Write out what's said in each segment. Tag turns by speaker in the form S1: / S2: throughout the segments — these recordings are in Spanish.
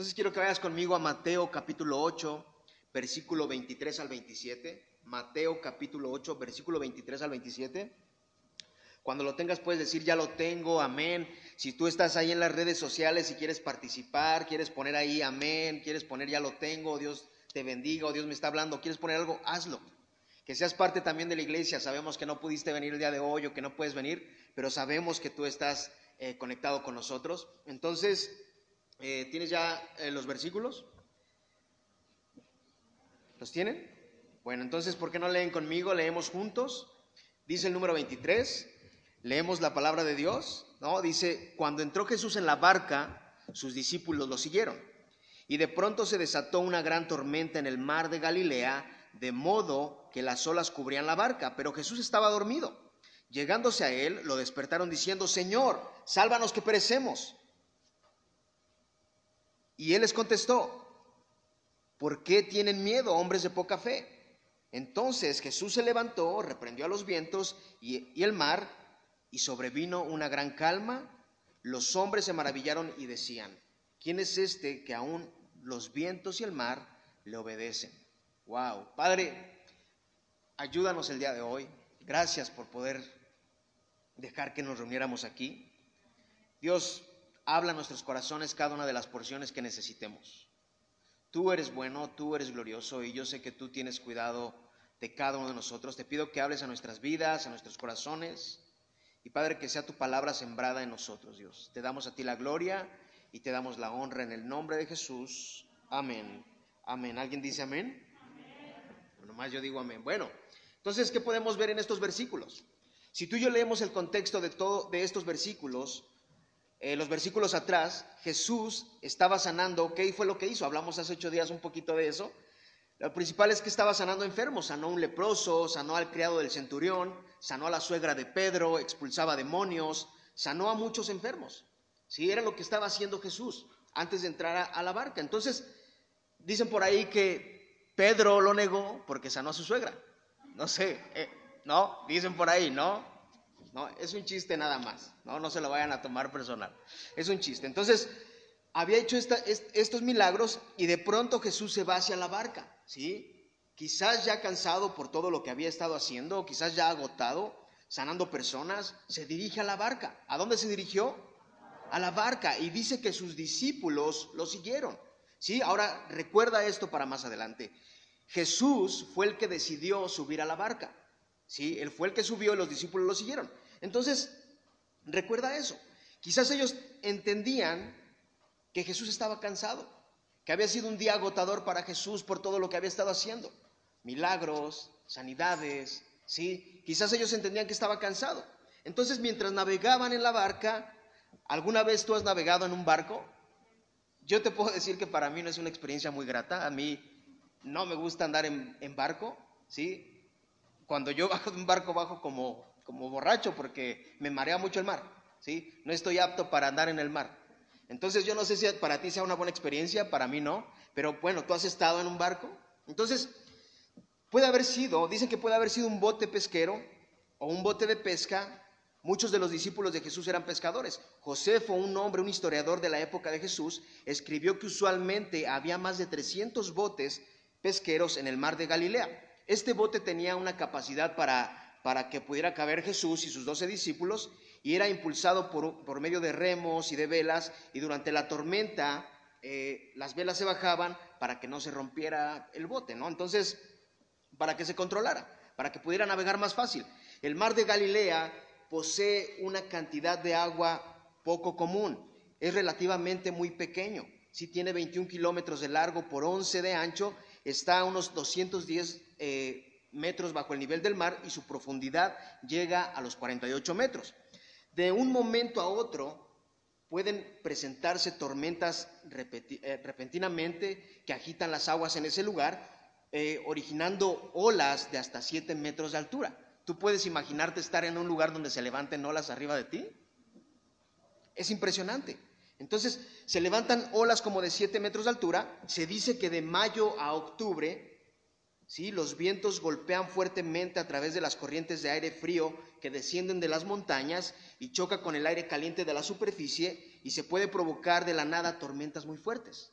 S1: Entonces quiero que vayas conmigo a Mateo capítulo 8, versículo 23 al 27. Mateo capítulo 8, versículo 23 al 27. Cuando lo tengas puedes decir, ya lo tengo, amén. Si tú estás ahí en las redes sociales y quieres participar, quieres poner ahí, amén, quieres poner, ya lo tengo, Dios te bendiga, o Dios me está hablando, quieres poner algo, hazlo. Que seas parte también de la iglesia. Sabemos que no pudiste venir el día de hoy o que no puedes venir, pero sabemos que tú estás eh, conectado con nosotros. Entonces, eh, ¿Tienes ya eh, los versículos? ¿Los tienen? Bueno, entonces, ¿por qué no leen conmigo? Leemos juntos. Dice el número 23, leemos la palabra de Dios, ¿no? Dice, cuando entró Jesús en la barca, sus discípulos lo siguieron. Y de pronto se desató una gran tormenta en el mar de Galilea, de modo que las olas cubrían la barca, pero Jesús estaba dormido. Llegándose a él, lo despertaron diciendo, Señor, sálvanos que perecemos. Y él les contestó, ¿por qué tienen miedo, hombres de poca fe? Entonces Jesús se levantó, reprendió a los vientos y, el mar, y sobrevino una gran calma. Los hombres se maravillaron y decían, ¿quién es este que aún los vientos y el mar le obedecen? Wow, Padre, ayúdanos el día de hoy. Gracias por poder dejar que nos reuniéramos aquí. Dios, habla a nuestros corazones cada una de las porciones que necesitemos. Tú eres bueno, tú eres glorioso y yo sé que tú tienes cuidado de cada uno de nosotros. Te pido que hables a nuestras vidas, a nuestros corazones y Padre, que sea tu palabra sembrada en nosotros, Dios. Te damos a ti la gloria y te damos la honra en el nombre de Jesús. Amén. Amén. ¿Alguien dice amén? amén. Nomás yo digo amén. Bueno, entonces, ¿qué podemos ver en estos versículos? Si tú y yo leemos el contexto de, todo, de estos versículos, eh, los versículos atrás, Jesús estaba sanando, ¿qué fue lo que hizo? Hablamos hace ocho días un poquito de eso. Lo principal es que estaba sanando enfermos, sanó un leproso, sanó al criado del centurión, sanó a la suegra de Pedro, expulsaba demonios, sanó a muchos enfermos. Sí, era lo que estaba haciendo Jesús antes de entrar a, la barca. Entonces, dicen por ahí que Pedro lo negó porque sanó a su suegra. No sé, eh, no, dicen por ahí, ¿no? ¿No? Es un chiste nada más, ¿no? No se lo vayan a tomar personal. Es un chiste. Entonces, había hecho estos milagros y de pronto Jesús se va hacia la barca, ¿sí? Quizás ya cansado por todo lo que había estado haciendo, quizás ya agotado, sanando personas, se dirige a la barca. ¿A dónde se dirigió? A la barca. Y dice que sus discípulos lo siguieron. ¿Sí? Ahora recuerda esto para más adelante. Jesús fue el que decidió subir a la barca. ¿Sí? Él fue el que subió y los discípulos lo siguieron. Entonces, recuerda eso. Quizás ellos entendían que Jesús estaba cansado, que había sido un día agotador para Jesús por todo lo que había estado haciendo. Milagros, sanidades, ¿sí? Quizás ellos entendían que estaba cansado. Entonces, mientras navegaban en la barca, ¿alguna vez tú has navegado en un barco? Yo te puedo decir que para mí no es una experiencia muy grata. A mí no me gusta andar en, barco, ¿sí? Cuando yo bajo de un barco, bajo como como borracho porque me marea mucho el mar, ¿sí? No estoy apto para andar en el mar. Entonces yo no sé si para ti sea una buena experiencia, para mí no, pero bueno, tú has estado en un barco. Entonces, puede haber sido, dicen que puede haber sido un bote pesquero o un bote de pesca. Muchos de los discípulos de Jesús eran pescadores. Josefo, un hombre, un historiador de la época de Jesús, escribió que usualmente había más de 300 botes pesqueros en el mar de Galilea. Este bote tenía una capacidad para para que pudiera caber Jesús y sus doce discípulos, y era impulsado por, medio de remos y de velas, y durante la tormenta eh, las velas se bajaban para que no se rompiera el bote, ¿no? Entonces, para que se controlara, para que pudiera navegar más fácil. El mar de Galilea posee una cantidad de agua poco común, es relativamente muy pequeño, si tiene 21 kilómetros de largo por 11 de ancho, está a unos 210 eh, metros bajo el nivel del mar y su profundidad llega a los 48 metros. De un momento a otro pueden presentarse tormentas eh, repentinamente que agitan las aguas en ese lugar, eh, originando olas de hasta 7 metros de altura. ¿Tú puedes imaginarte estar en un lugar donde se levanten olas arriba de ti? Es impresionante. Entonces, se levantan olas como de 7 metros de altura. Se dice que de mayo a octubre ¿sí? Los vientos golpean fuertemente a través de las corrientes de aire frío que descienden de las montañas y choca con el aire caliente de la superficie y se puede provocar de la nada tormentas muy fuertes.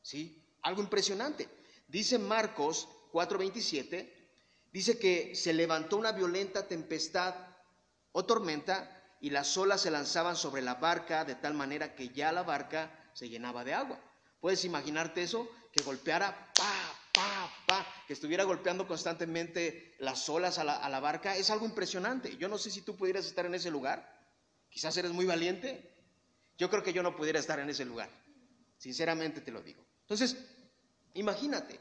S1: ¿sí? Algo impresionante. Dice Marcos 4:27, dice que se levantó una violenta tempestad o tormenta y las olas se lanzaban sobre la barca de tal manera que ya la barca se llenaba de agua. ¿Puedes imaginarte eso? Que golpeara, pa, pa, pa, que estuviera golpeando constantemente las olas a la, barca. Es algo impresionante. Yo no sé si tú pudieras estar en ese lugar. Quizás eres muy valiente. Yo creo que yo no pudiera estar en ese lugar. Sinceramente te lo digo. Entonces, imagínate,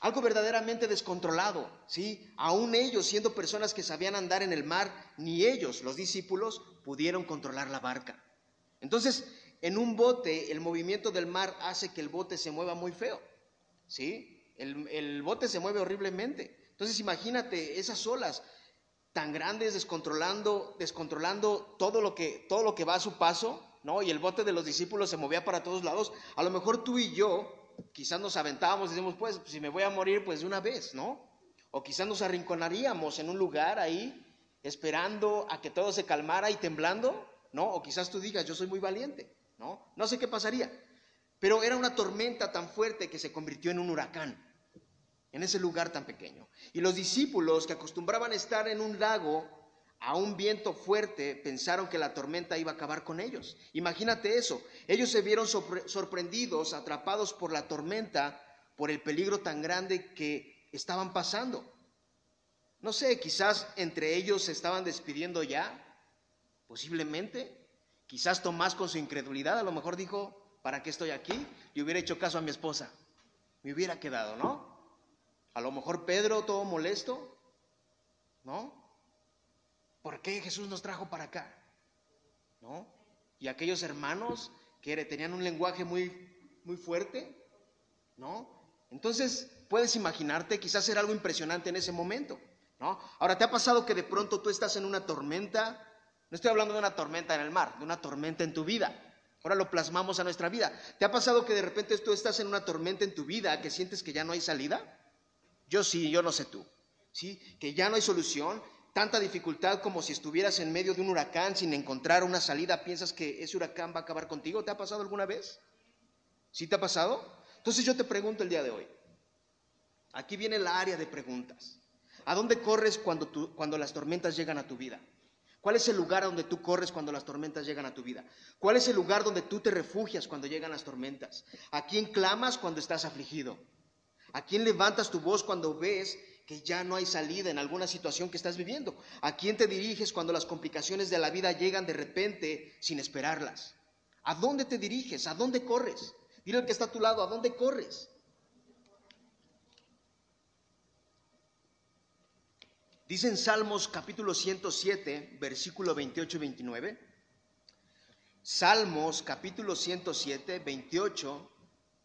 S1: algo verdaderamente descontrolado, ¿sí? Aún ellos, siendo personas que sabían andar en el mar, ni ellos, los discípulos, pudieron controlar la barca. Entonces, en un bote, el movimiento del mar hace que el bote se mueva muy feo, ¿sí? El, bote se mueve horriblemente. Entonces, imagínate esas olas tan grandes descontrolando, descontrolando todo lo que, todo lo que va a su paso, ¿no? Y el bote de los discípulos se movía para todos lados. A lo mejor tú y yo quizás nos aventábamos y decimos, pues, si me voy a morir, pues de una vez, ¿no? O quizás nos arrinconaríamos en un lugar ahí, esperando a que todo se calmara y temblando, ¿no? O quizás tú digas, yo soy muy valiente, ¿no? No sé qué pasaría. Pero era una tormenta tan fuerte que se convirtió en un huracán, en ese lugar tan pequeño. Y los discípulos que acostumbraban a estar en un lago a un viento fuerte, pensaron que la tormenta iba a acabar con ellos. Imagínate eso. Ellos se vieron sorprendidos, atrapados por la tormenta, por el peligro tan grande que estaban pasando. No sé, quizás entre ellos se estaban despidiendo ya, posiblemente. Quizás Tomás con su incredulidad a lo mejor dijo, ¿para qué estoy aquí? Y hubiera hecho caso a mi esposa. Me hubiera quedado, ¿no? A lo mejor Pedro todo molesto, ¿no? ¿Por qué Jesús nos trajo para acá? ¿No? Y aquellos hermanos que tenían un lenguaje muy, muy fuerte, ¿no? Entonces, puedes imaginarte, quizás era algo impresionante en ese momento, ¿no? Ahora, ¿te ha pasado que de pronto tú estás en una tormenta? No estoy hablando de una tormenta en el mar, de una tormenta en tu vida. Ahora lo plasmamos a nuestra vida. ¿Te ha pasado que de repente tú estás en una tormenta en tu vida que sientes que ya no hay salida? Yo sí, yo no sé tú. ¿Sí? Que ya no hay solución, tanta dificultad como si estuvieras en medio de un huracán sin encontrar una salida, piensas que ese huracán va a acabar contigo. ¿Te ha pasado alguna vez? ¿Sí te ha pasado? Entonces yo te pregunto el día de hoy. Aquí viene el área de preguntas. ¿A dónde corres cuando, cuando las tormentas llegan a tu vida? ¿Cuál es el lugar a donde tú corres cuando las tormentas llegan a tu vida? ¿Cuál es el lugar donde tú te refugias cuando llegan las tormentas? ¿A quién clamas cuando estás afligido? ¿A quién levantas tu voz cuando ves que ya no hay salida en alguna situación que estás viviendo? ¿A quién te diriges cuando las complicaciones de la vida llegan de repente sin esperarlas? ¿A dónde te diriges? ¿A dónde corres? Dile al que está a tu lado, ¿a dónde corres? Dice en Salmos capítulo 107, versículo 28 y 29. Salmos capítulo 107, 28,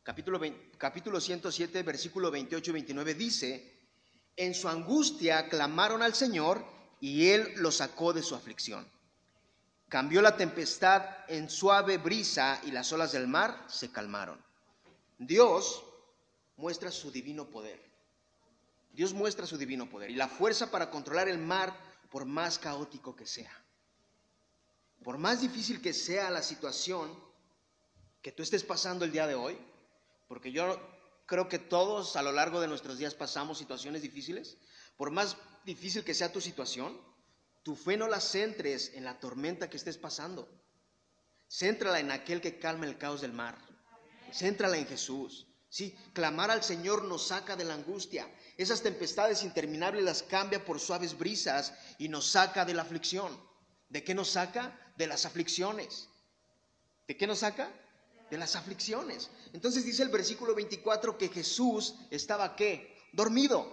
S1: capítulo, capítulo 107, versículo 28 y 29 dice, en su angustia clamaron al Señor y Él los sacó de su aflicción. Cambió la tempestad en suave brisa y las olas del mar se calmaron. Dios muestra su divino poder. Dios muestra su divino poder y la fuerza para controlar el mar por más caótico que sea. Por más difícil que sea la situación que tú estés pasando el día de hoy, porque yo creo que todos a lo largo de nuestros días pasamos situaciones difíciles. Por más difícil que sea tu situación, tu fe no la centres en la tormenta que estés pasando. Céntrala en aquel que calma el caos del mar. Céntrala en Jesús. Sí, clamar al Señor nos saca de la angustia. Esas tempestades interminables las cambia por suaves brisas y nos saca de la aflicción. ¿De qué nos saca? De las aflicciones. ¿De qué nos saca? De las aflicciones. Entonces dice el versículo 24 que Jesús estaba qué? Dormido.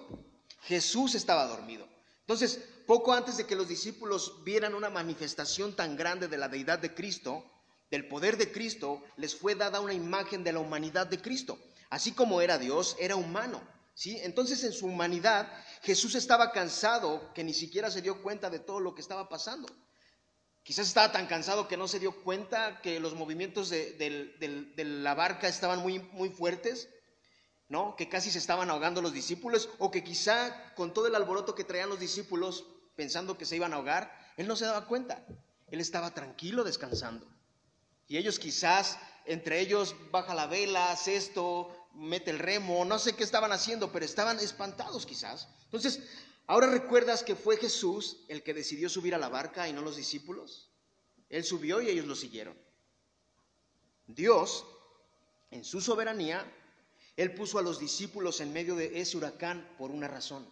S1: Jesús estaba dormido. Entonces, poco antes de que los discípulos vieran una manifestación tan grande de la deidad de Cristo, del poder de Cristo, les fue dada una imagen de la humanidad de Cristo. Así como era Dios, era humano. ¿sí? Entonces, en su humanidad, Jesús estaba cansado que ni siquiera se dio cuenta de todo lo que estaba pasando. Quizás estaba tan cansado que no se dio cuenta que los movimientos de, la barca estaban muy, muy fuertes, ¿no? Que casi se estaban ahogando los discípulos, o que quizá con todo el alboroto que traían los discípulos pensando que se iban a ahogar, él no se daba cuenta. Él estaba tranquilo descansando. Y ellos quizás, entre ellos, baja la vela, hace esto, mete el remo, no sé qué estaban haciendo, pero estaban espantados quizás. Entonces, ¿ahora recuerdas que fue Jesús el que decidió subir a la barca y no los discípulos? Él subió y ellos lo siguieron. Dios, en su soberanía, Él puso a los discípulos en medio de ese huracán por una razón,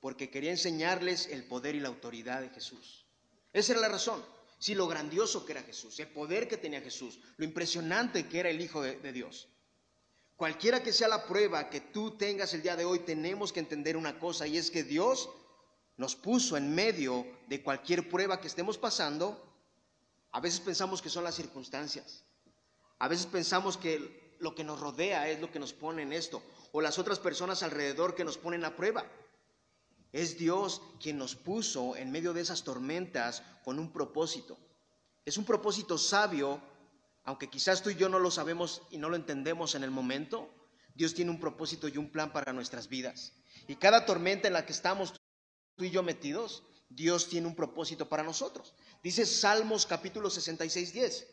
S1: porque quería enseñarles el poder y la autoridad de Jesús. Esa era la razón. Sí, lo grandioso que era Jesús, el poder que tenía Jesús, lo impresionante que era el Hijo de Dios. Cualquiera que sea la prueba que tú tengas el día de hoy, tenemos que entender una cosa y es que Dios nos puso en medio de cualquier prueba que estemos pasando. A veces pensamos que son las circunstancias. A veces pensamos que lo que nos rodea es lo que nos pone en esto o las otras personas alrededor que nos ponen a prueba. Es Dios quien nos puso en medio de esas tormentas con un propósito. Es un propósito sabio aunque quizás tú y yo no lo sabemos y no lo entendemos en el momento, Dios tiene un propósito y un plan para nuestras vidas. Y cada tormenta en la que estamos tú y yo metidos, Dios tiene un propósito para nosotros. Dice Salmos capítulo 66, 10.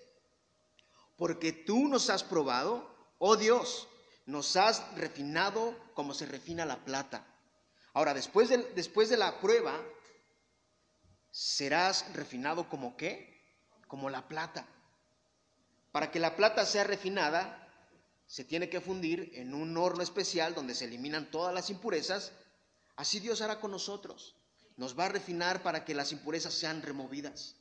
S1: Porque tú nos has probado, oh Dios, nos has refinado como se refina la plata. Ahora, después de, después de la prueba, serás refinado como qué? Como la plata. Para que la plata sea refinada, se tiene que fundir en un horno especial donde se eliminan todas las impurezas. Así Dios hará con nosotros. Nos va a refinar para que las impurezas sean removidas.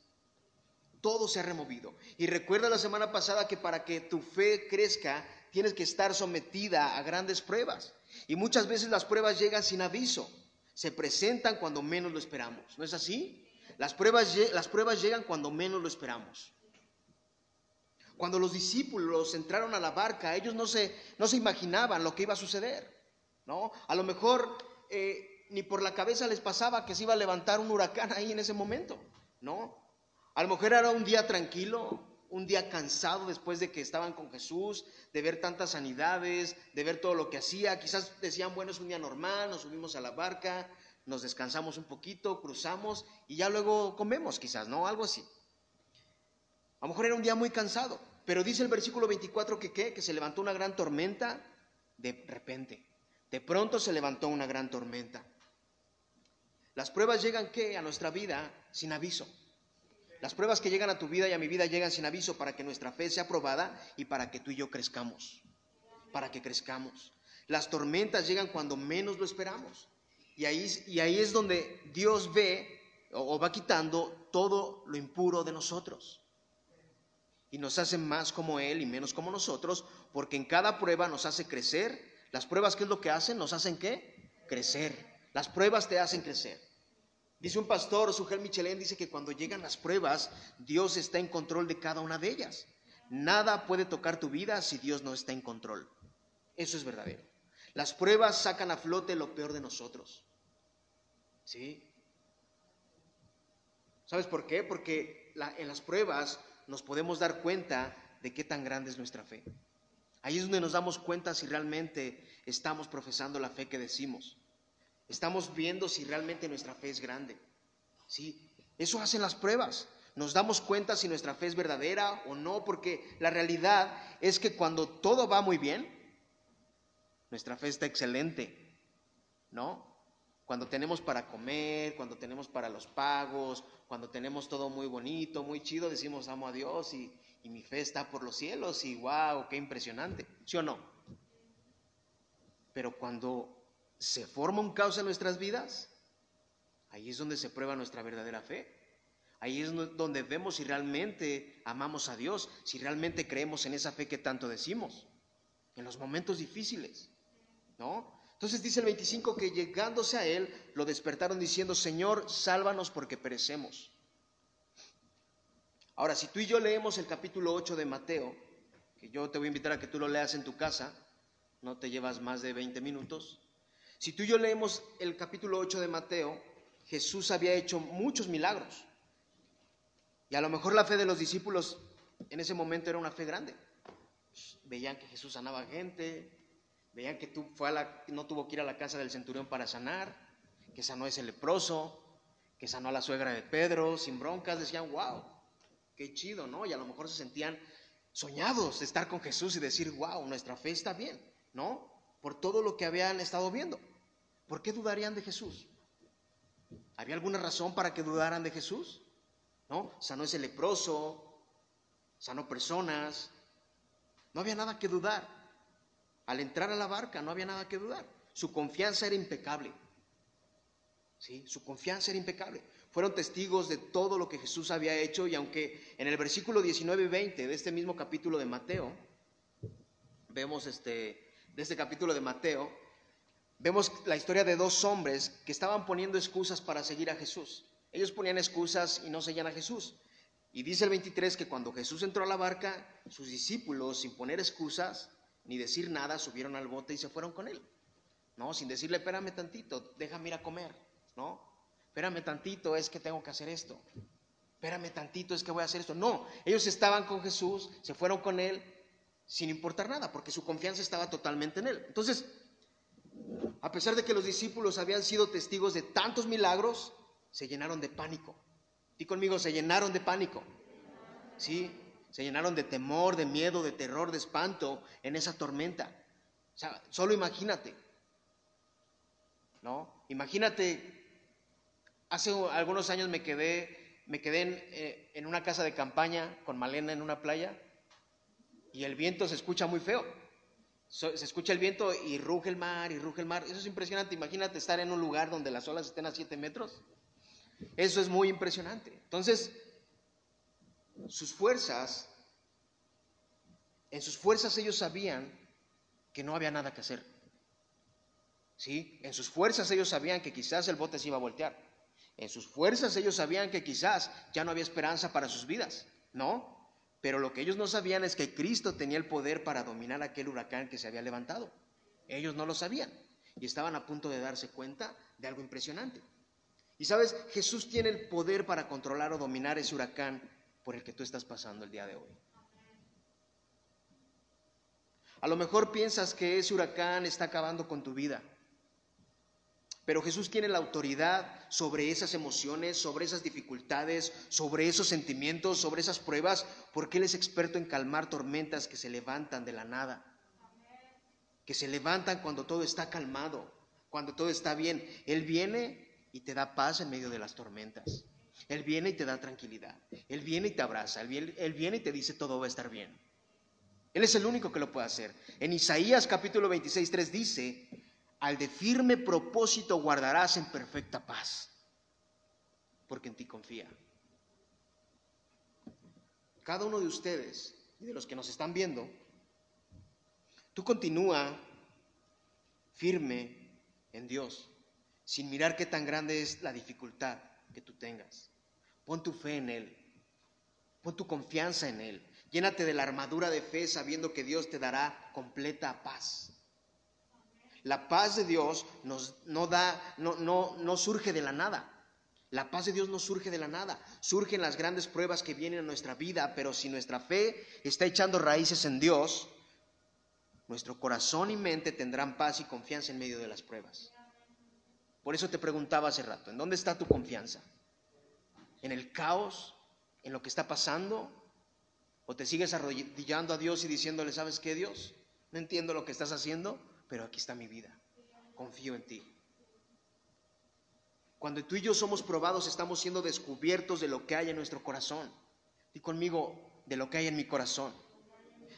S1: Todo se ha removido. Y recuerda la semana pasada que para que tu fe crezca, tienes que estar sometida a grandes pruebas. Y muchas veces las pruebas llegan sin aviso. Se presentan cuando menos lo esperamos. ¿No es así? Las pruebas, las pruebas llegan cuando menos lo esperamos. Cuando los discípulos entraron a la barca, ellos no se, no se imaginaban lo que iba a suceder, ¿no? A lo mejor eh, ni por la cabeza les pasaba que se iba a levantar un huracán ahí en ese momento, ¿no? A lo mejor era un día tranquilo, un día cansado después de que estaban con Jesús, de ver tantas sanidades, de ver todo lo que hacía. Quizás decían, bueno, es un día normal, nos subimos a la barca, nos descansamos un poquito, cruzamos y ya luego comemos quizás, ¿no? Algo así. A lo mejor era un día muy cansado, pero dice el versículo 24 que ¿qué? Que se levantó una gran tormenta de repente. De pronto se levantó una gran tormenta. Las pruebas llegan ¿qué? A nuestra vida sin aviso. Las pruebas que llegan a tu vida y a mi vida llegan sin aviso para que nuestra fe sea aprobada y para que tú y yo crezcamos. Para que crezcamos. Las tormentas llegan cuando menos lo esperamos. Y ahí, y ahí es donde Dios ve o va quitando todo lo impuro de nosotros y nos hace más como Él y menos como nosotros, porque en cada prueba nos hace crecer. Las pruebas, ¿qué es lo que hacen? Nos hacen qué? Crecer. Las pruebas te hacen crecer. Dice un pastor, Sujel Michelén, dice que cuando llegan las pruebas, Dios está en control de cada una de ellas. Nada puede tocar tu vida si Dios no está en control. Eso es verdadero. Las pruebas sacan a flote lo peor de nosotros. ¿Sí? ¿Sabes por qué? Porque en las pruebas nos podemos dar cuenta de qué tan grande es nuestra fe. Ahí es donde nos damos cuenta si realmente estamos profesando la fe que decimos. Estamos viendo si realmente nuestra fe es grande. ¿Sí? Eso hacen las pruebas. Nos damos cuenta si nuestra fe es verdadera o no, porque la realidad es que cuando todo va muy bien, nuestra fe está excelente, ¿no? Cuando tenemos para comer, cuando tenemos para los pagos, cuando tenemos todo muy bonito, muy chido, decimos amo a Dios y, mi fe está por los cielos y wow, qué impresionante, ¿sí o no? Pero cuando se forma un caos en nuestras vidas, ahí es donde se prueba nuestra verdadera fe. Ahí es donde vemos si realmente amamos a Dios, si realmente creemos en esa fe que tanto decimos, en los momentos difíciles, ¿no? Entonces dice el 25 que llegándose a él, lo despertaron diciendo, Señor, sálvanos porque perecemos. Ahora, si tú y yo leemos el capítulo 8 de Mateo, que yo te voy a invitar a que tú lo leas en tu casa, no te llevas más de 20 minutos, si tú y yo leemos el capítulo 8 de Mateo, Jesús había hecho muchos milagros. Y a lo mejor la fe de los discípulos en ese momento era una fe grande. Veían que Jesús sanaba gente, Veían que tú no tuvo que ir a la casa del centurión para sanar, que sanó ese leproso, que sanó a la suegra de Pedro sin broncas. Decían, wow, qué chido, ¿no? Y a lo mejor se sentían soñados de estar con Jesús y decir, wow, nuestra fe está bien, ¿no? Por todo lo que habían estado viendo. ¿Por qué dudarían de Jesús? ¿Había alguna razón para que dudaran de Jesús? ¿No? Sanó ese leproso, sanó personas. No había nada que dudar. Al entrar a la barca no había nada que dudar. Su confianza era impecable. ¿Sí? Su confianza era impecable. Fueron testigos de todo lo que Jesús había hecho y aunque en el versículo 19 y 20 de este mismo capítulo de Mateo, vemos este, de este capítulo de Mateo, vemos la historia de dos hombres que estaban poniendo excusas para seguir a Jesús. Ellos ponían excusas y no seguían a Jesús. Y dice el 23 que cuando Jesús entró a la barca, sus discípulos, sin poner excusas ni decir nada, subieron al bote y se fueron con él. ¿No? Sin decirle, espérame tantito, déjame ir a comer. ¿No? Espérame tantito, es que tengo que hacer esto. Espérame tantito, es que voy a hacer esto. No, ellos estaban con Jesús, se fueron con él sin importar nada, porque su confianza estaba totalmente en él. Entonces, a pesar de que los discípulos habían sido testigos de tantos milagros, se llenaron de pánico. Y conmigo, se llenaron de pánico. Sí, se llenaron de temor, de miedo, de terror, de espanto en esa tormenta. O sea, solo imagínate. ¿No? Imagínate, hace algunos años me quedé, me quedé en, eh, en una casa de campaña con Malena en una playa y el viento se escucha muy feo se escucha el viento y ruge el mar y ruge el mar. Eso es impresionante. Imagínate estar en un lugar donde las olas estén a 7 metros. Eso es muy impresionante. Entonces, sus fuerzas, en sus fuerzas ellos sabían que no había nada que hacer. ¿Sí? En sus fuerzas ellos sabían que quizás el bote se iba a voltear. En sus fuerzas ellos sabían que quizás ya no había esperanza para sus vidas. ¿No? Pero lo que ellos no sabían es que Cristo tenía el poder para dominar aquel huracán que se había levantado. Ellos no lo sabían y estaban a punto de darse cuenta de algo impresionante. Y sabes, Jesús tiene el poder para controlar o dominar ese huracán por el que tú estás pasando el día de hoy. A lo mejor piensas que ese huracán está acabando con tu vida. Pero Jesús tiene la autoridad sobre esas emociones, sobre esas dificultades, sobre esos sentimientos, sobre esas pruebas, porque Él es experto en calmar tormentas que se levantan de la nada, que se levantan cuando todo está calmado, cuando todo está bien. Él viene y te da paz en medio de las tormentas. Él viene y te da tranquilidad. Él viene y te abraza. Él viene, y te dice todo va a estar bien. Él es el único que lo puede hacer. En Isaías capítulo 26, 3 dice, al de firme propósito guardarás en perfecta paz, porque en ti confía. Cada uno de ustedes y de los que nos están viendo, tú continúa firme en Dios, sin mirar qué tan grande es la dificultad que tú tengas. Pon tu fe en Él, pon tu confianza en Él, llénate de la armadura de fe sabiendo que Dios te dará completa paz. La paz de Dios nos, no, da, no, no, no surge de la nada. La paz de Dios no surge de la nada. Surgen las grandes pruebas que vienen a nuestra vida, pero si nuestra fe está echando raíces en Dios, nuestro corazón y mente tendrán paz y confianza en medio de las pruebas. Por eso te preguntaba hace rato, ¿en dónde está tu confianza? ¿En el caos? ¿En lo que está pasando? ¿O te sigues arrodillando a Dios y diciéndole, ¿sabes qué, Dios? No entiendo lo que estás haciendo, pero aquí está mi vida. Confío en ti. Cuando tú y yo somos probados, estamos siendo descubiertos de lo que hay en nuestro corazón. Y conmigo, de lo que hay en mi corazón.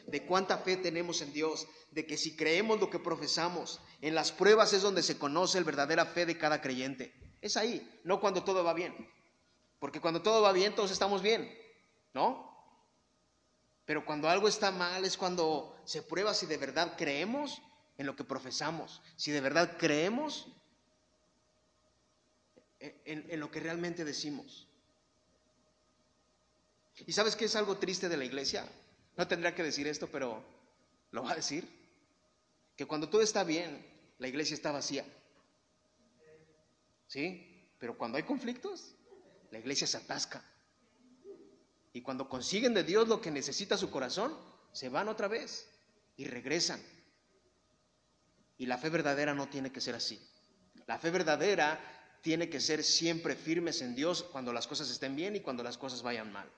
S1: De cuánta fe tenemos en Dios. De que si creemos lo que profesamos, en las pruebas es donde se conoce la verdadera fe de cada creyente. Es ahí, no cuando todo va bien. Porque cuando todo va bien, todos estamos bien. ¿No? Pero cuando algo está mal es cuando se prueba si de verdad creemos en lo que profesamos, si de verdad creemos en, lo que realmente decimos. ¿Y sabes qué es algo triste de la iglesia? No tendría que decir esto, pero lo va a decir. Que cuando todo está bien, la iglesia está vacía. ¿Sí? Pero cuando hay conflictos, la iglesia se atasca. Y cuando consiguen de Dios lo que necesita su corazón, se van otra vez y regresan. Y la fe verdadera no tiene que ser así. La fe verdadera tiene que ser siempre firmes en Dios cuando las cosas estén bien y cuando las cosas vayan mal.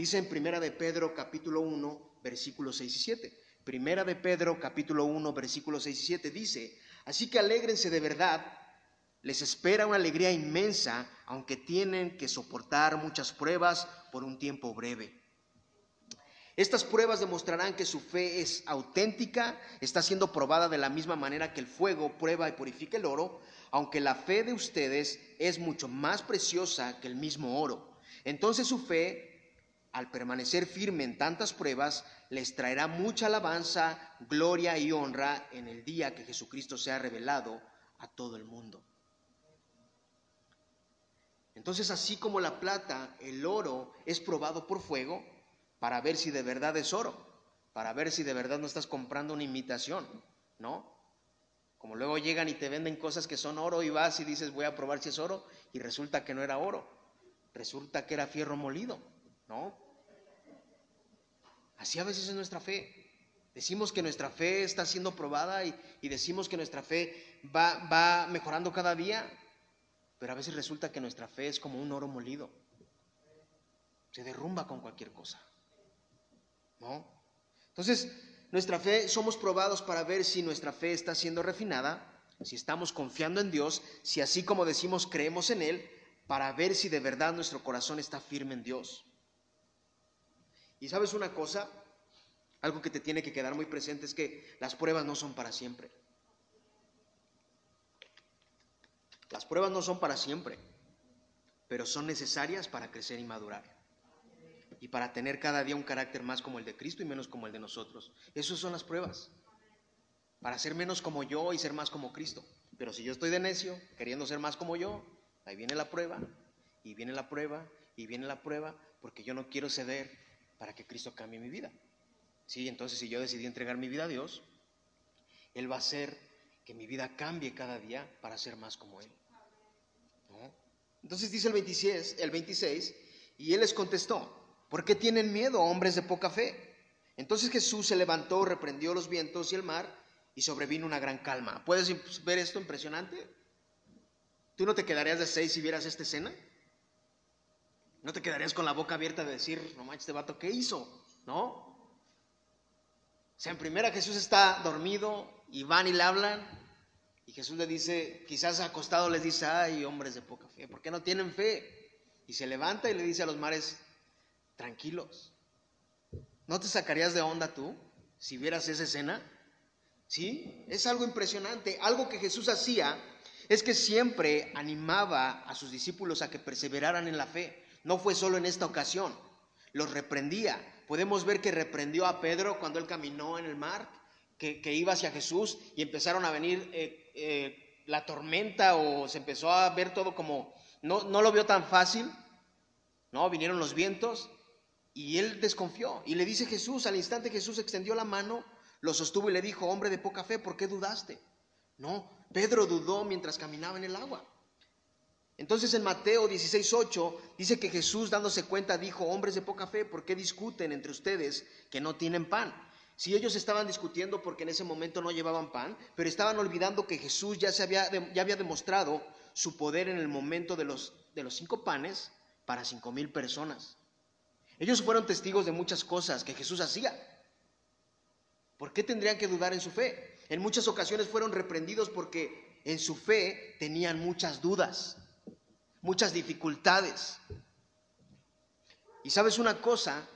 S1: Dice en Primera de Pedro capítulo 1, versículos 6 y 7. Primera de Pedro capítulo 1, versículos 6 y 7 dice, así que alégrense de verdad, les espera una alegría inmensa, aunque tienen que soportar muchas pruebas por un tiempo breve. Estas pruebas demostrarán que su fe es auténtica, está siendo probada de la misma manera que el fuego prueba y purifica el oro, aunque la fe de ustedes es mucho más preciosa que el mismo oro. Entonces su fe al permanecer firme en tantas pruebas, les traerá mucha alabanza, gloria y honra en el día que Jesucristo sea revelado a todo el mundo. Entonces, así como la plata, el oro es probado por fuego para ver si de verdad es oro, para ver si de verdad no estás comprando una imitación, ¿no? Como luego llegan y te venden cosas que son oro y vas y dices voy a probar si es oro y resulta que no era oro, resulta que era fierro molido. ¿No? Así a veces es nuestra fe. Decimos que nuestra fe está siendo probada y, decimos que nuestra fe va, va mejorando cada día, pero a veces resulta que nuestra fe es como un oro molido. Se derrumba con cualquier cosa. ¿No? Entonces, nuestra fe, somos probados para ver si nuestra fe está siendo refinada, si estamos confiando en Dios, si así como decimos creemos en Él, para ver si de verdad nuestro corazón está firme en Dios. Y sabes una cosa, algo que te tiene que quedar muy presente es que las pruebas no son para siempre. Las pruebas no son para siempre, pero son necesarias para crecer y madurar. Y para tener cada día un carácter más como el de Cristo y menos como el de nosotros. Esas son las pruebas. Para ser menos como yo y ser más como Cristo. Pero si yo estoy de necio, queriendo ser más como yo, ahí viene la prueba, y viene la prueba, y viene la prueba, porque yo no quiero ceder para que Cristo cambie mi vida. Sí, entonces si yo decidí entregar mi vida a Dios, Él va a hacer que mi vida cambie cada día para ser más como Él. Entonces dice el 26, el 26, y Él les contestó, ¿por qué tienen miedo, hombres de poca fe? Entonces Jesús se levantó, reprendió los vientos y el mar, y sobrevino una gran calma. ¿Puedes ver esto impresionante? ¿Tú no te quedarías de seis si vieras esta escena? No te quedarías con la boca abierta de decir, no manches, este vato, ¿qué hizo? ¿No? O sea, en primera Jesús está dormido y van y le hablan. Y Jesús le dice, quizás acostado les dice, ay, hombres de poca fe, ¿por qué no tienen fe? Y se levanta y le dice a los mares, tranquilos. ¿No te sacarías de onda tú si vieras esa escena? ¿Sí? Es algo impresionante. Algo que Jesús hacía es que siempre animaba a sus discípulos a que perseveraran en la fe. No fue solo en esta ocasión, los reprendía. Podemos ver que reprendió a Pedro cuando él caminó en el mar, que, iba hacia Jesús y empezaron a venir eh, eh, la tormenta o se empezó a ver todo como, no, no lo vio tan fácil, ¿no? Vinieron los vientos y él desconfió. Y le dice Jesús, al instante Jesús extendió la mano, lo sostuvo y le dijo, hombre de poca fe, ¿por qué dudaste? No, Pedro dudó mientras caminaba en el agua. Entonces en Mateo 16:8 dice que Jesús dándose cuenta dijo, hombres de poca fe, ¿por qué discuten entre ustedes que no tienen pan? Si ellos estaban discutiendo porque en ese momento no llevaban pan, pero estaban olvidando que Jesús ya, se había, ya había demostrado su poder en el momento de los, de los cinco panes para cinco mil personas. Ellos fueron testigos de muchas cosas que Jesús hacía. ¿Por qué tendrían que dudar en su fe? En muchas ocasiones fueron reprendidos porque en su fe tenían muchas dudas muchas dificultades. Y sabes una cosa,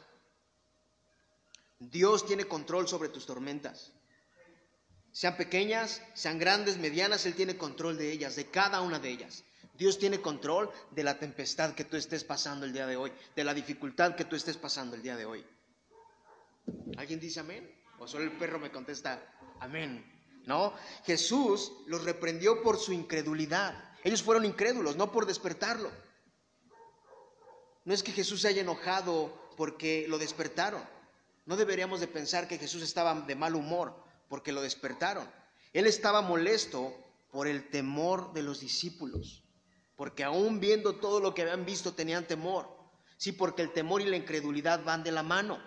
S1: Dios tiene control sobre tus tormentas. Sean pequeñas, sean grandes, medianas, Él tiene control de ellas, de cada una de ellas. Dios tiene control de la tempestad que tú estés pasando el día de hoy, de la dificultad que tú estés pasando el día de hoy. ¿Alguien dice amén? ¿O solo el perro me contesta amén? No, Jesús los reprendió por su incredulidad. Ellos fueron incrédulos, no por despertarlo. No es que Jesús se haya enojado porque lo despertaron. No deberíamos de pensar que Jesús estaba de mal humor porque lo despertaron. Él estaba molesto por el temor de los discípulos, porque aún viendo todo lo que habían visto tenían temor. Sí, porque el temor y la incredulidad van de la mano.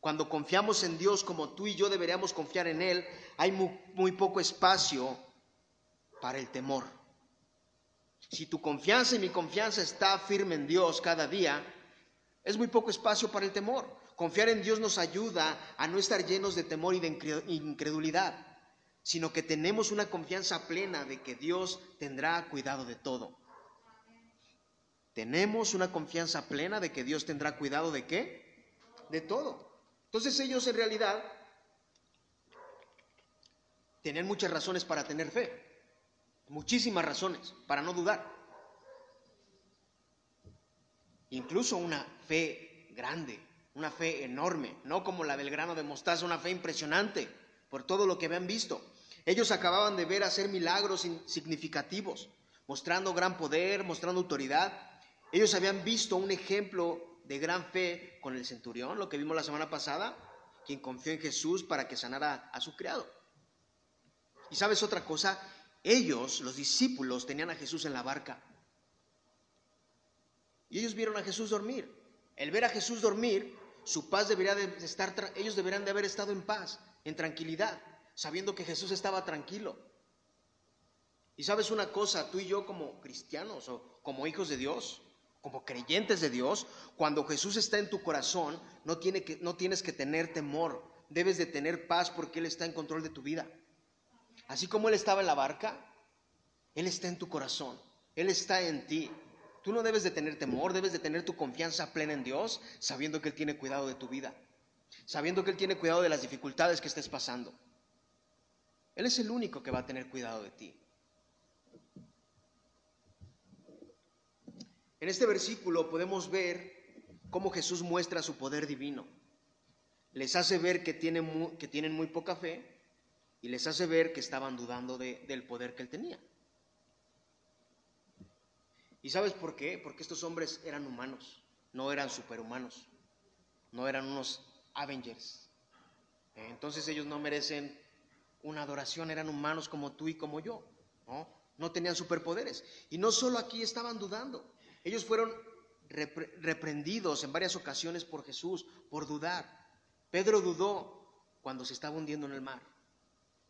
S1: Cuando confiamos en Dios como tú y yo deberíamos confiar en Él, hay muy, muy poco espacio para el temor. Si tu confianza y mi confianza está firme en Dios cada día, Es muy poco espacio para el temor. Confiar en Dios nos ayuda a no estar llenos de temor y de incredulidad, sino que tenemos una confianza plena de que Dios tendrá cuidado de todo. Tenemos una confianza plena de que Dios tendrá cuidado de qué? De todo. Entonces ellos en realidad tenían muchas razones para tener fe, muchísimas razones para no dudar. Incluso una fe grande, una fe enorme, no como la del grano de mostaza, una fe impresionante por todo lo que habían visto. Ellos acababan de ver hacer milagros significativos, mostrando gran poder, mostrando autoridad. Ellos habían visto un ejemplo de gran fe con el centurión, lo que vimos la semana pasada, quien confió en Jesús para que sanara a su criado. Y sabes otra cosa, ellos, los discípulos, tenían a Jesús en la barca. Y ellos vieron a Jesús dormir. El ver a Jesús dormir, su paz debería de estar, ellos deberían de haber estado en paz, en tranquilidad, sabiendo que Jesús estaba tranquilo. Y sabes una cosa, tú y yo como cristianos o como hijos de Dios, como creyentes de Dios, cuando Jesús está en tu corazón, no, tiene que, no tienes que tener temor, debes de tener paz porque Él está en control de tu vida. Así como Él estaba en la barca, Él está en tu corazón, Él está en ti. Tú no debes de tener temor, debes de tener tu confianza plena en Dios, sabiendo que Él tiene cuidado de tu vida, sabiendo que Él tiene cuidado de las dificultades que estés pasando. Él es el único que va a tener cuidado de ti. En este versículo podemos ver cómo Jesús muestra su poder divino. Les hace ver que tienen, que tienen muy poca fe y les hace ver que estaban dudando del poder que él tenía. ¿Y sabes por qué? Porque estos hombres eran humanos, no eran superhumanos, no eran unos Avengers. Entonces ellos no merecen una adoración, eran humanos como tú y como yo, ¿no? No tenían superpoderes. Y no solo aquí estaban dudando, ellos fueron reprendidos en varias ocasiones por Jesús por dudar. Pedro dudó cuando se estaba hundiendo en el mar.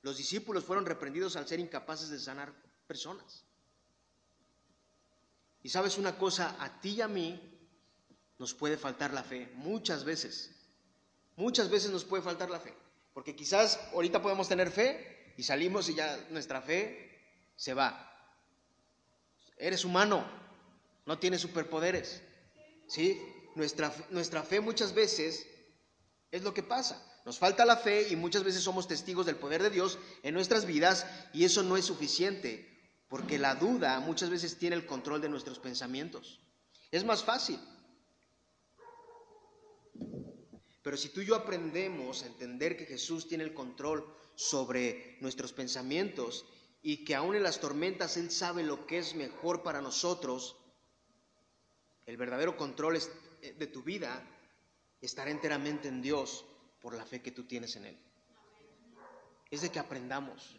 S1: Los discípulos fueron reprendidos al ser incapaces de sanar personas. Y sabes una cosa, a ti y a mí nos puede faltar la fe, muchas veces. Muchas veces nos puede faltar la fe. Porque quizás ahorita podemos tener fe y salimos y ya nuestra fe se va. Eres humano, no tienes superpoderes. ¿Sí? Nuestra, nuestra fe muchas veces es lo que pasa. Nos falta la fe y muchas veces somos testigos del poder de Dios en nuestras vidas y eso no es suficiente porque la duda muchas veces tiene el control de nuestros pensamientos. Es más fácil. Pero si tú y yo aprendemos a entender que Jesús tiene el control sobre nuestros pensamientos y que aún en las tormentas Él sabe lo que es mejor para nosotros, el verdadero control eh, de tu vida estará enteramente en Dios por la fe que tú tienes en Él. Es de que aprendamos.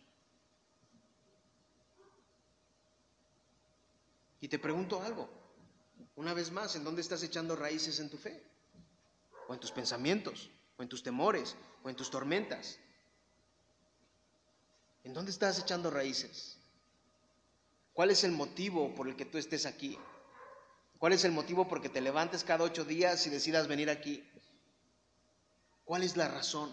S1: Y te pregunto algo, una vez más, ¿en dónde estás echando raíces en tu fe? ¿O en tus pensamientos? ¿O en tus temores? ¿O en tus tormentas? ¿En dónde estás echando raíces? ¿Cuál es el motivo por el que tú estés aquí? ¿Cuál es el motivo por el que te levantes cada ocho días y decidas venir aquí? ¿Cuál es la razón?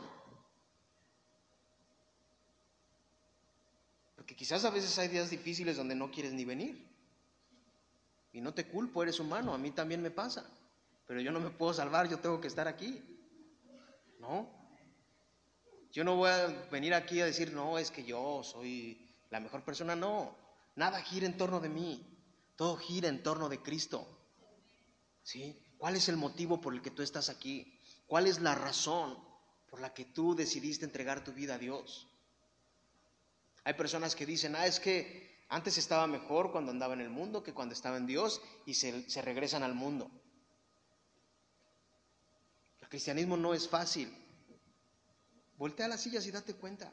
S1: Porque quizás a veces hay días difíciles donde no quieres ni venir. Y no te culpo, eres humano, a mí también me pasa. Pero yo no me puedo salvar, yo tengo que estar aquí. ¿No? Yo no voy a venir aquí a decir, no, es que yo soy la mejor persona. No, nada gira en torno de mí. Todo gira en torno de Cristo. ¿Sí? ¿Cuál es el motivo por el que tú estás aquí? ¿Cuál es la razón por la que tú decidiste entregar tu vida a Dios? Hay personas que dicen, ah, es que antes estaba mejor cuando andaba en el mundo que cuando estaba en Dios y se, regresan al mundo. El cristianismo no es fácil. Voltea las sillas y date cuenta.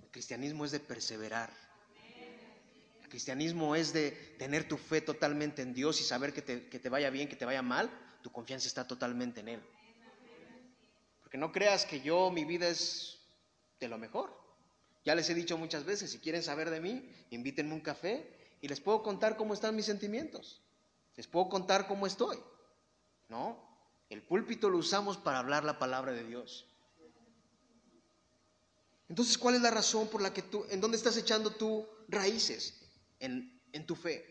S1: El cristianismo es de perseverar. El cristianismo es de tener tu fe totalmente en Dios y saber que te vaya bien, que te vaya mal, tu confianza está totalmente en Él. Porque no creas que yo, mi vida es de lo mejor. Ya les he dicho muchas veces, si quieren saber de mí, invítenme un café y les puedo contar cómo están mis sentimientos. Les puedo contar cómo estoy. ¿No? El púlpito lo usamos para hablar la palabra de Dios. Entonces, ¿cuál es la razón por la que tú, en dónde estás echando tú raíces? En, en tu fe,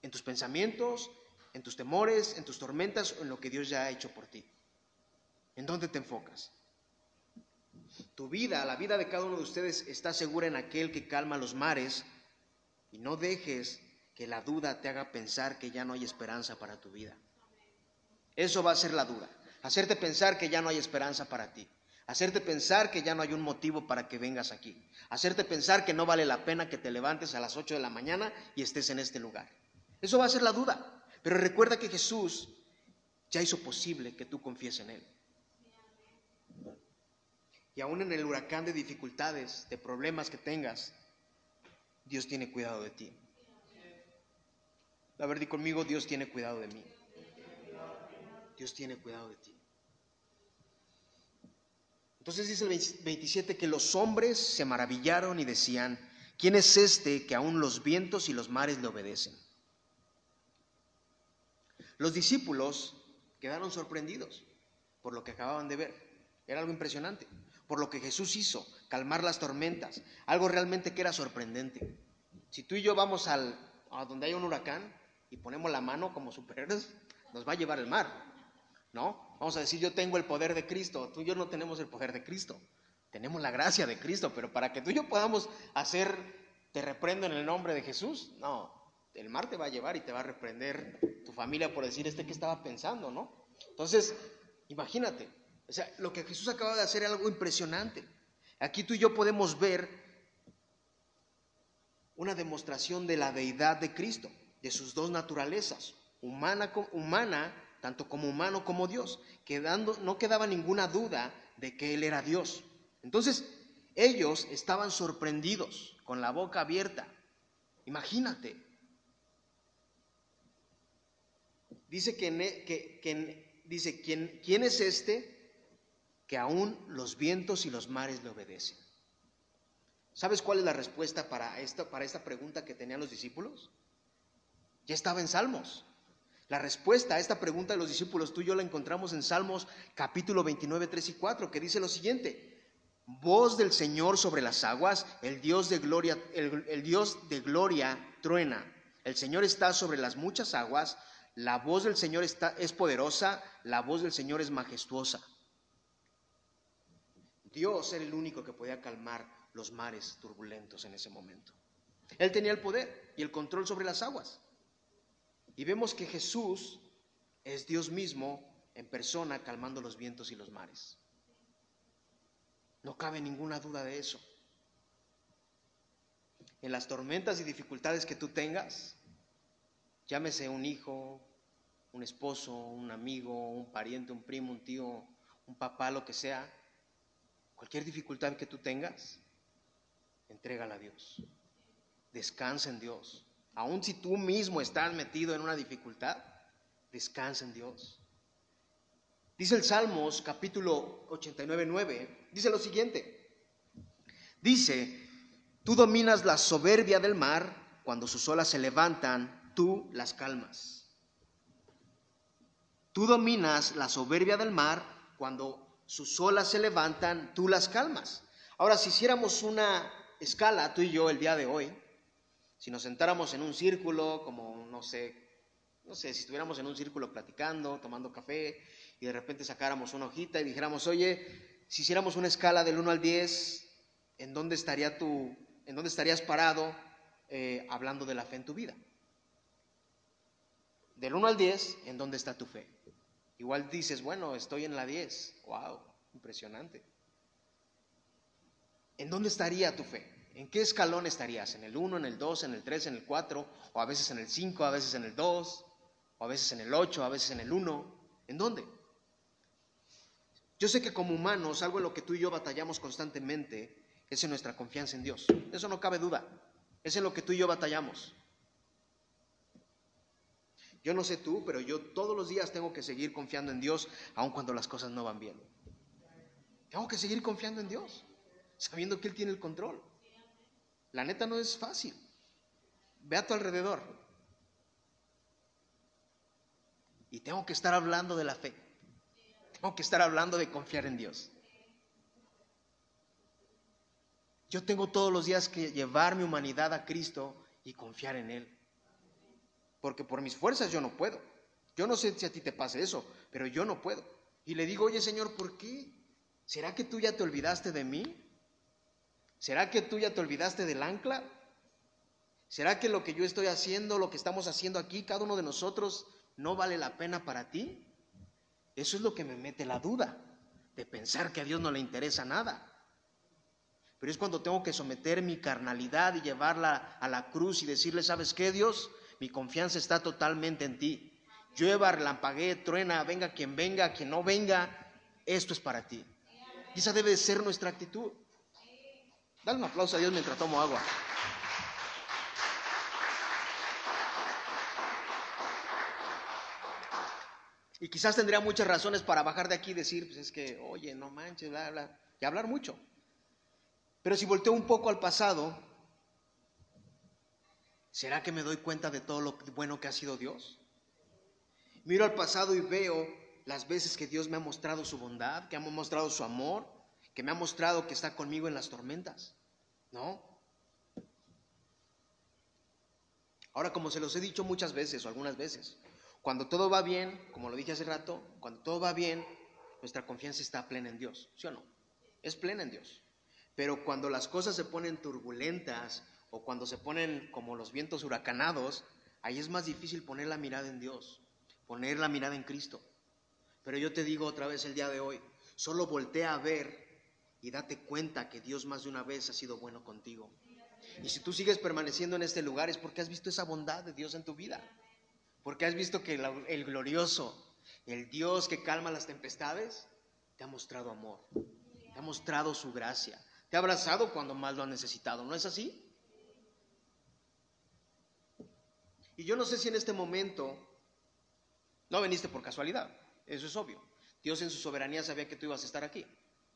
S1: en tus pensamientos, en tus temores, en tus tormentas o en lo que Dios ya ha hecho por ti. ¿En dónde te enfocas? Tu vida, la vida de cada uno de ustedes está segura en aquel que calma los mares y no dejes que la duda te haga pensar que ya no hay esperanza para tu vida. Eso va a ser la duda, hacerte pensar que ya no hay esperanza para ti, hacerte pensar que ya no hay un motivo para que vengas aquí, hacerte pensar que no vale la pena que te levantes a las 8 de la mañana y estés en este lugar. Eso va a ser la duda, pero recuerda que Jesús ya hizo posible que tú confíes en Él. Y aún en el huracán de dificultades, de problemas que tengas, Dios tiene cuidado de ti. La verdad, y conmigo, Dios tiene cuidado de mí. Dios tiene cuidado de ti. Entonces dice el 27 que los hombres se maravillaron y decían, ¿quién es este que aún los vientos y los mares le obedecen? Los discípulos quedaron sorprendidos por lo que acababan de ver. Era algo impresionante. Por lo que Jesús hizo, calmar las tormentas. Algo realmente que era sorprendente. Si tú y yo vamos al, a donde hay un huracán y ponemos la mano como superhéroes, nos va a llevar el mar. ¿No? Vamos a decir, yo tengo el poder de Cristo. Tú y yo no tenemos el poder de Cristo. Tenemos la gracia de Cristo. Pero para que tú y yo podamos hacer, te reprendo en el nombre de Jesús, no. El mar te va a llevar y te va a reprender tu familia por decir este que estaba pensando, ¿no? Entonces, imagínate, o sea, lo que Jesús acaba de hacer es algo impresionante. Aquí tú y yo podemos ver una demostración de la deidad de Cristo, de sus dos naturalezas, humana, humana tanto como humano como Dios, no quedaba ninguna duda de que Él era Dios. Entonces, ellos estaban sorprendidos, con la boca abierta. Imagínate. Dice que, que, dice, ¿quién, ¿quién es este que aún los vientos y los mares le obedecen? ¿Sabes cuál es la respuesta para esta, para esta pregunta que tenían los discípulos? Ya estaba en Salmos. La respuesta a esta pregunta de los discípulos, tú y yo la encontramos en Salmos capítulo 29, 3 y 4, que dice lo siguiente. Voz del Señor sobre las aguas, el Dios de gloria, el, Dios de gloria truena. El Señor está sobre las muchas aguas, la voz del Señor está, es poderosa, la voz del Señor es majestuosa. Dios era el único que podía calmar los mares turbulentos en ese momento. Él tenía el poder y el control sobre las aguas. Y vemos que Jesús es Dios mismo en persona calmando los vientos y los mares. No cabe ninguna duda de eso. En las tormentas y dificultades que tú tengas, llámese un hijo, un esposo, un amigo, un pariente, un primo, un tío, un papá, lo que sea, cualquier dificultad que tú tengas, entrégala a Dios. Descansa en Dios. Aun si tú mismo estás metido en una dificultad, descansa en Dios. Dice el Salmos capítulo 89, 9, dice lo siguiente. Dice, tú dominas la soberbia del mar, cuando sus olas se levantan, tú las calmas. Tú dominas la soberbia del mar, cuando sus olas se levantan, tú las calmas. Ahora, si hiciéramos una escala, tú y yo, el día de hoy, si nos sentáramos en un círculo, como no sé, no sé, si estuviéramos en un círculo platicando, tomando café, y de repente sacáramos una hojita y dijéramos, oye, si hiciéramos una escala del 1 al 10, ¿en dónde, estaría tu, en dónde estarías parado eh, hablando de la fe en tu vida? Del 1 al 10, ¿en dónde está tu fe? Igual dices, bueno, estoy en la 10. ¡Wow! Impresionante. ¿En dónde estaría tu fe? ¿En qué escalón estarías? ¿En el 1, en el 2, en el 3, en el 4? ¿O a veces en el 5, a veces en el 2? ¿O a veces en el 8, a veces en el 1? ¿En dónde? Yo sé que como humanos, algo en lo que tú y yo batallamos constantemente es en nuestra confianza en Dios. Eso no cabe duda. Es en lo que tú y yo batallamos. Yo no sé tú, pero yo todos los días tengo que seguir confiando en Dios, aun cuando las cosas no van bien. Tengo que seguir confiando en Dios, sabiendo que Él tiene el control. La neta no es fácil. Ve a tu alrededor. Y tengo que estar hablando de la fe. Tengo que estar hablando de confiar en Dios. Yo tengo todos los días que llevar mi humanidad a Cristo y confiar en Él. Porque por mis fuerzas yo no puedo. Yo no sé si a ti te pase eso, pero yo no puedo. Y le digo, oye Señor, ¿por qué? ¿Será que tú ya te olvidaste de mí? ¿Será que tú ya te olvidaste del ancla? ¿Será que lo que yo estoy haciendo, lo que estamos haciendo aquí, cada uno de nosotros, no vale la pena para ti? Eso es lo que me mete la duda, de pensar que a Dios no le interesa nada. Pero es cuando tengo que someter mi carnalidad y llevarla a la cruz y decirle, ¿sabes qué, Dios? Mi confianza está totalmente en ti. Llueva, relampaguee, truena, venga quien venga, quien no venga, esto es para ti. Y esa debe ser nuestra actitud. Dale un aplauso a Dios mientras tomo agua. Y quizás tendría muchas razones para bajar de aquí y decir, pues es que, oye, no manches, bla, bla, y hablar mucho. Pero si volteo un poco al pasado, ¿será que me doy cuenta de todo lo bueno que ha sido Dios? Miro al pasado y veo las veces que Dios me ha mostrado su bondad, que ha mostrado su amor, que me ha mostrado que está conmigo en las tormentas. ¿No? Ahora, como se los he dicho muchas veces o algunas veces, cuando todo va bien, como lo dije hace rato, cuando todo va bien, nuestra confianza está plena en Dios, ¿sí o no? Es plena en Dios. Pero cuando las cosas se ponen turbulentas o cuando se ponen como los vientos huracanados, ahí es más difícil poner la mirada en Dios, poner la mirada en Cristo. Pero yo te digo otra vez el día de hoy, solo voltea a ver y date cuenta que Dios más de una vez ha sido bueno contigo. Y si tú sigues permaneciendo en este lugar es porque has visto esa bondad de Dios en tu vida. Porque has visto que el glorioso, el Dios que calma las tempestades, te ha mostrado amor, te ha mostrado su gracia, te ha abrazado cuando más lo ha necesitado. ¿No es así? Y yo no sé si en este momento no viniste por casualidad, eso es obvio. Dios en su soberanía sabía que tú ibas a estar aquí,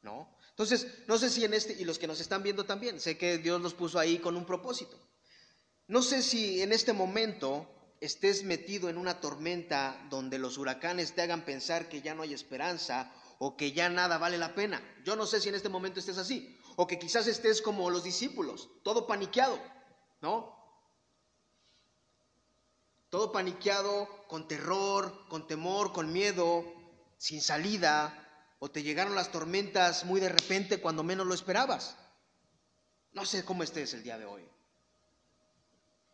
S1: ¿no? Entonces, no sé si en este, y los que nos están viendo también, sé que Dios los puso ahí con un propósito. No sé si en este momento estés metido en una tormenta donde los huracanes te hagan pensar que ya no hay esperanza o que ya nada vale la pena. Yo no sé si en este momento estés así, o que quizás estés como los discípulos, todo paniqueado, ¿no? Todo paniqueado, con terror, con temor, con miedo, sin salida, o te llegaron las tormentas muy de repente cuando menos lo esperabas. No sé cómo estés el día de hoy,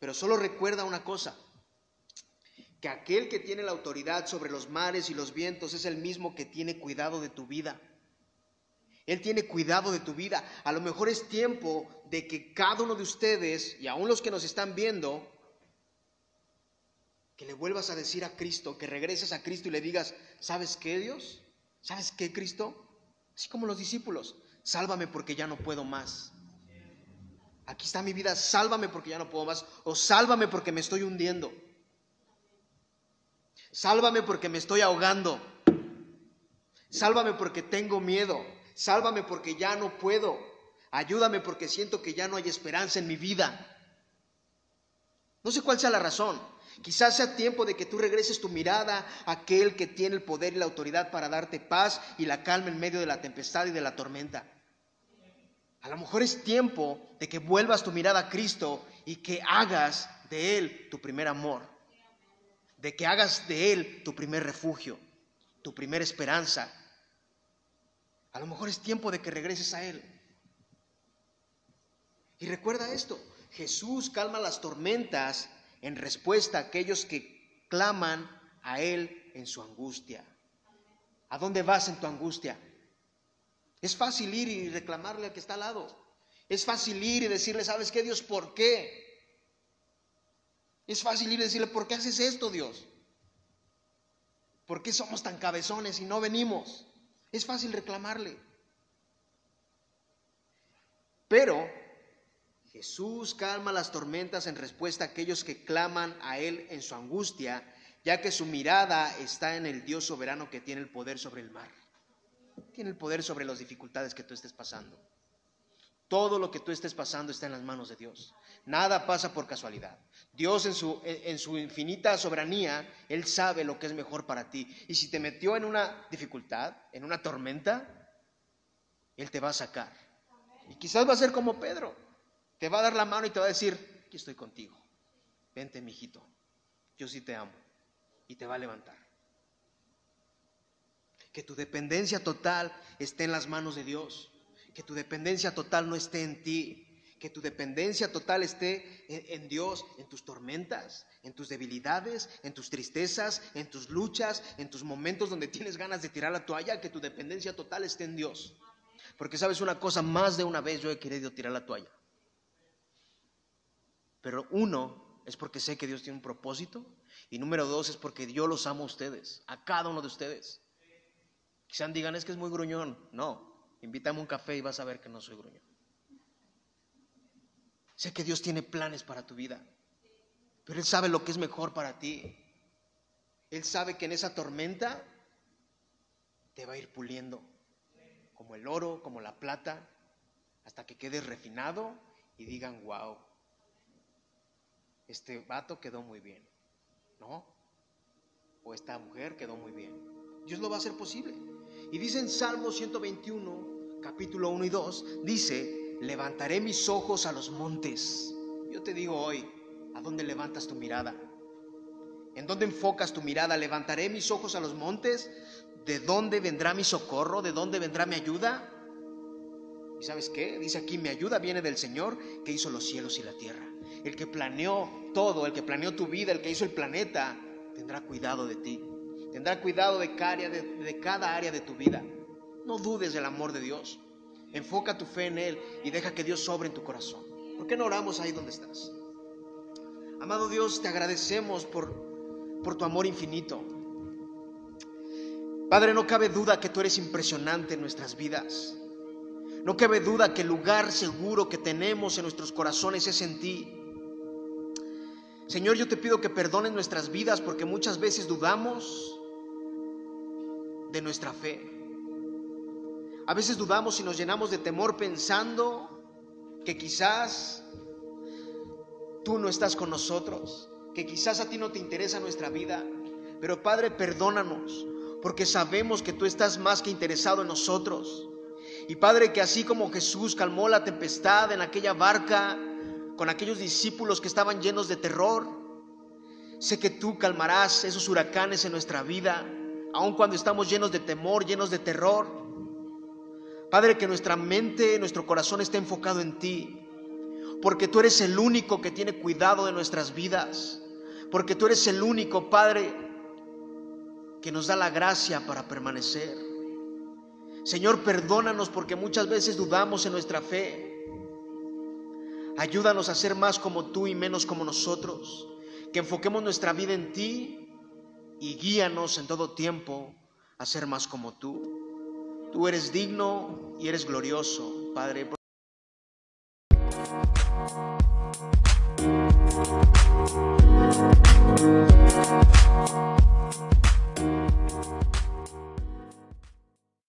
S1: pero solo recuerda una cosa, que aquel que tiene la autoridad sobre los mares y los vientos es el mismo que tiene cuidado de tu vida. Él tiene cuidado de tu vida. A lo mejor es tiempo de que cada uno de ustedes, y aún los que nos están viendo, que le vuelvas a decir a Cristo, que regreses a Cristo y le digas, ¿sabes qué Dios? ¿Sabes qué Cristo? Así como los discípulos, sálvame porque ya no puedo más. Aquí está mi vida, sálvame porque ya no puedo más. O sálvame porque me estoy hundiendo. Sálvame porque me estoy ahogando. Sálvame porque tengo miedo. Sálvame porque ya no puedo. Ayúdame porque siento que ya no hay esperanza en mi vida. No sé cuál sea la razón. Quizás sea tiempo de que tú regreses tu mirada a aquel que tiene el poder y la autoridad para darte paz y la calma en medio de la tempestad y de la tormenta. A lo mejor es tiempo de que vuelvas tu mirada a Cristo y que hagas de Él tu primer amor de que hagas de Él tu primer refugio, tu primera esperanza. A lo mejor es tiempo de que regreses a Él. Y recuerda esto, Jesús calma las tormentas en respuesta a aquellos que claman a Él en su angustia. ¿A dónde vas en tu angustia? Es fácil ir y reclamarle al que está al lado. Es fácil ir y decirle, ¿sabes qué, Dios? ¿Por qué? Es fácil ir y decirle, ¿por qué haces esto, Dios? ¿Por qué somos tan cabezones y no venimos? Es fácil reclamarle. Pero Jesús calma las tormentas en respuesta a aquellos que claman a Él en su angustia, ya que su mirada está en el Dios soberano que tiene el poder sobre el mar. Tiene el poder sobre las dificultades que tú estés pasando. Todo lo que tú estés pasando está en las manos de Dios. Nada pasa por casualidad. Dios en su, en su, infinita soberanía, Él sabe lo que es mejor para ti. Y si te metió en una dificultad, en una tormenta, Él te va a sacar. Y quizás va a ser como Pedro. Te va a dar la mano y te va a decir, aquí estoy contigo. Vente, mijito. Yo sí te amo. Y te va a levantar. Que tu dependencia total esté en las manos de Dios que tu dependencia total no esté en ti, que tu dependencia total esté en, Dios, en tus tormentas, en tus debilidades, en tus tristezas, en tus luchas, en tus momentos donde tienes ganas de tirar la toalla, que tu dependencia total esté en Dios. Porque sabes una cosa, más de una vez yo he querido tirar la toalla. Pero uno es porque sé que Dios tiene un propósito y número dos es porque Dios los amo a ustedes, a cada uno de ustedes. Quizás digan, es que es muy gruñón. No, Invítame un café y vas a ver que no soy gruñón. Sé que Dios tiene planes para tu vida, pero Él sabe lo que es mejor para ti. Él sabe que en esa tormenta te va a ir puliendo, como el oro, como la plata, hasta que quedes refinado y digan, wow, este vato quedó muy bien, ¿no? O esta mujer quedó muy bien. Dios lo va a hacer posible. Y dice en Salmo 121, capítulo 1 y 2, dice, levantaré mis ojos a los montes. Yo te digo hoy, ¿a dónde levantas tu mirada? ¿En dónde enfocas tu mirada? ¿Levantaré mis ojos a los montes? ¿De dónde vendrá mi socorro? ¿De dónde vendrá mi ayuda? ¿Y sabes qué? Dice aquí, mi ayuda viene del Señor que hizo los cielos y la tierra. El que planeó todo, el que planeó tu vida, el que hizo el planeta, tendrá cuidado de ti. Tendrá cuidado de cada, área de, tu vida. No dudes del amor de Dios. Enfoca tu fe en Él y deja que Dios sobre en tu corazón. ¿Por qué no oramos ahí donde estás? Amado Dios, te agradecemos por tu amor infinito. Padre, no cabe duda que tú eres impresionante en nuestras vidas. No cabe duda que el lugar seguro que tenemos en nuestros corazones es en ti. Señor, yo te pido que perdones nuestras vidas porque muchas veces dudamos de nuestra fe. A veces dudamos y nos llenamos de temor pensando que quizás tú no estás con nosotros, que quizás a ti no te interesa nuestra vida. Pero Padre, perdónanos, porque sabemos que tú estás más que interesado en nosotros. Y Padre, que así como Jesús calmó la tempestad en aquella barca con aquellos discípulos que estaban llenos de terror, sé que tú calmarás esos huracanes en nuestra vida aun cuando estamos llenos de temor, llenos de terror. Padre, que nuestra mente, nuestro corazón esté enfocado en ti, porque tú eres el único que tiene cuidado de nuestras vidas, porque tú eres el único, Padre, que nos da la gracia para permanecer. Señor, perdónanos porque muchas veces dudamos en nuestra fe. Ayúdanos a ser más como tú y menos como nosotros. Que enfoquemos nuestra vida en ti y guíanos en todo tiempo a ser más como tú. Tú eres digno y eres glorioso, Padre.